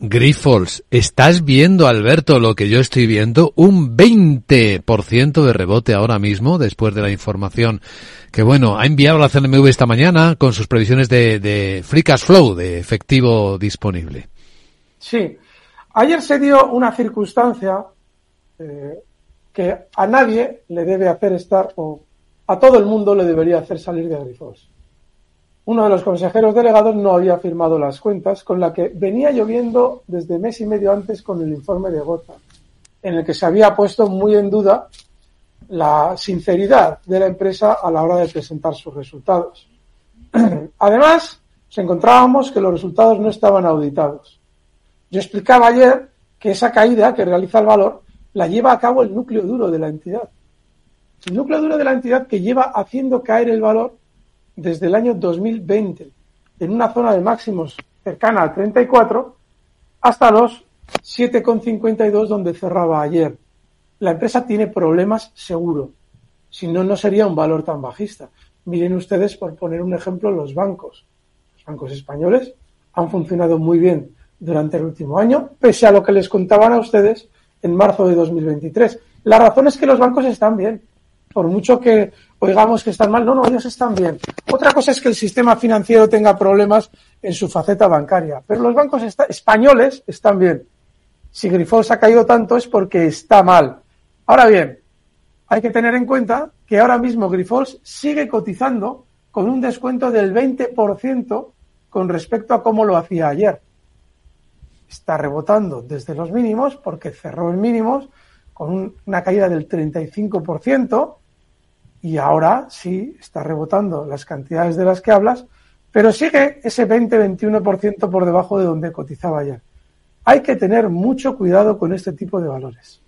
Grifols, ¿estás viendo, Alberto, lo que yo estoy viendo? Un 20% de rebote ahora mismo, después de la información que, bueno, ha enviado la CNMV esta mañana con sus previsiones de, de Free Cash Flow, de efectivo disponible. Sí. Ayer se dio una circunstancia eh, que a nadie le debe hacer estar, o a todo el mundo le debería hacer salir de Grifols uno de los consejeros delegados no había firmado las cuentas, con la que venía lloviendo desde mes y medio antes con el informe de Gota, en el que se había puesto muy en duda la sinceridad de la empresa a la hora de presentar sus resultados. Además, se encontrábamos que los resultados no estaban auditados. Yo explicaba ayer que esa caída que realiza el valor la lleva a cabo el núcleo duro de la entidad. El núcleo duro de la entidad que lleva haciendo caer el valor desde el año 2020 en una zona de máximos cercana a 34 hasta los 7,52 donde cerraba ayer. La empresa tiene problemas seguro, si no, no sería un valor tan bajista. Miren ustedes, por poner un ejemplo, los bancos. Los bancos españoles han funcionado muy bien durante el último año, pese a lo que les contaban a ustedes en marzo de 2023. La razón es que los bancos están bien. Por mucho que oigamos que están mal, no, no, ellos están bien. Otra cosa es que el sistema financiero tenga problemas en su faceta bancaria, pero los bancos españoles están bien. Si Grifols ha caído tanto es porque está mal. Ahora bien, hay que tener en cuenta que ahora mismo Grifols sigue cotizando con un descuento del 20% con respecto a cómo lo hacía ayer. Está rebotando desde los mínimos porque cerró en mínimos con una caída del 35% y ahora sí está rebotando las cantidades de las que hablas, pero sigue ese 20-21% por debajo de donde cotizaba ayer. Hay que tener mucho cuidado con este tipo de valores.